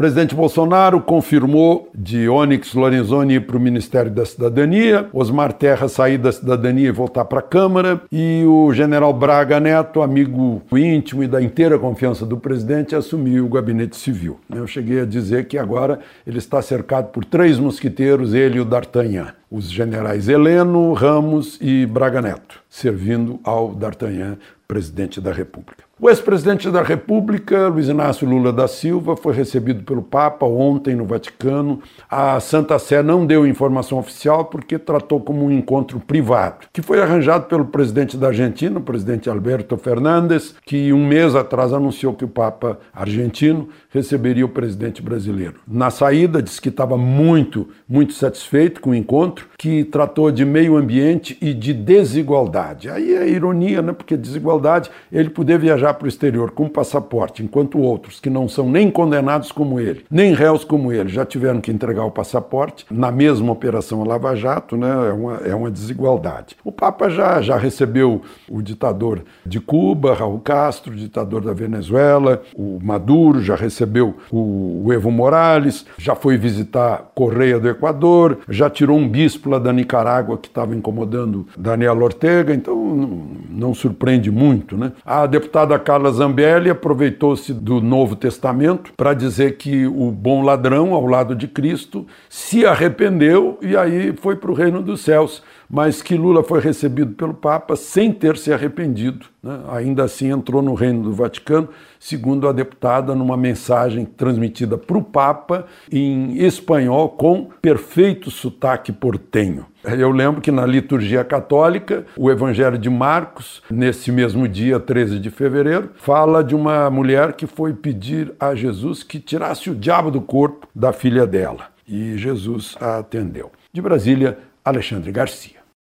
Presidente Bolsonaro confirmou de Onyx Lorenzoni para o Ministério da Cidadania, Osmar Terra sair da cidadania e voltar para a Câmara, e o general Braga Neto, amigo íntimo e da inteira confiança do presidente, assumiu o gabinete civil. Eu cheguei a dizer que agora ele está cercado por três mosquiteiros, ele e o D'Artagnan os generais Heleno, Ramos e Braga Neto, servindo ao D'Artagnan, presidente da República. O ex-presidente da República, Luiz Inácio Lula da Silva, foi recebido pelo Papa ontem no Vaticano. A Santa Sé não deu informação oficial porque tratou como um encontro privado, que foi arranjado pelo presidente da Argentina, o presidente Alberto Fernandes, que um mês atrás anunciou que o Papa argentino receberia o presidente brasileiro. Na saída, disse que estava muito, muito satisfeito com o encontro, que tratou de meio ambiente e de desigualdade. Aí é ironia, né? Porque desigualdade, ele poder viajar viajar para o exterior com passaporte, enquanto outros que não são nem condenados como ele, nem réus como ele, já tiveram que entregar o passaporte na mesma operação Lava Jato, né? é, uma, é uma desigualdade. O Papa já, já recebeu o ditador de Cuba, Raul Castro, ditador da Venezuela, o Maduro, já recebeu o, o Evo Morales, já foi visitar Correia do Equador, já tirou um bispo lá da Nicarágua que estava incomodando Daniel Ortega, então não, não surpreende muito. Né? A deputada Carla Zambelli aproveitou-se do Novo Testamento para dizer que o bom ladrão, ao lado de Cristo, se arrependeu e aí foi para o reino dos céus, mas que Lula foi recebido pelo Papa sem ter se arrependido. Né? Ainda assim entrou no reino do Vaticano, segundo a deputada, numa mensagem transmitida para o Papa em espanhol com perfeito sotaque portenho. Eu lembro que na liturgia católica, o Evangelho de Marcos, nesse mesmo dia, 13 de fevereiro, fala de uma mulher que foi pedir a Jesus que tirasse o diabo do corpo da filha dela. E Jesus a atendeu. De Brasília, Alexandre Garcia.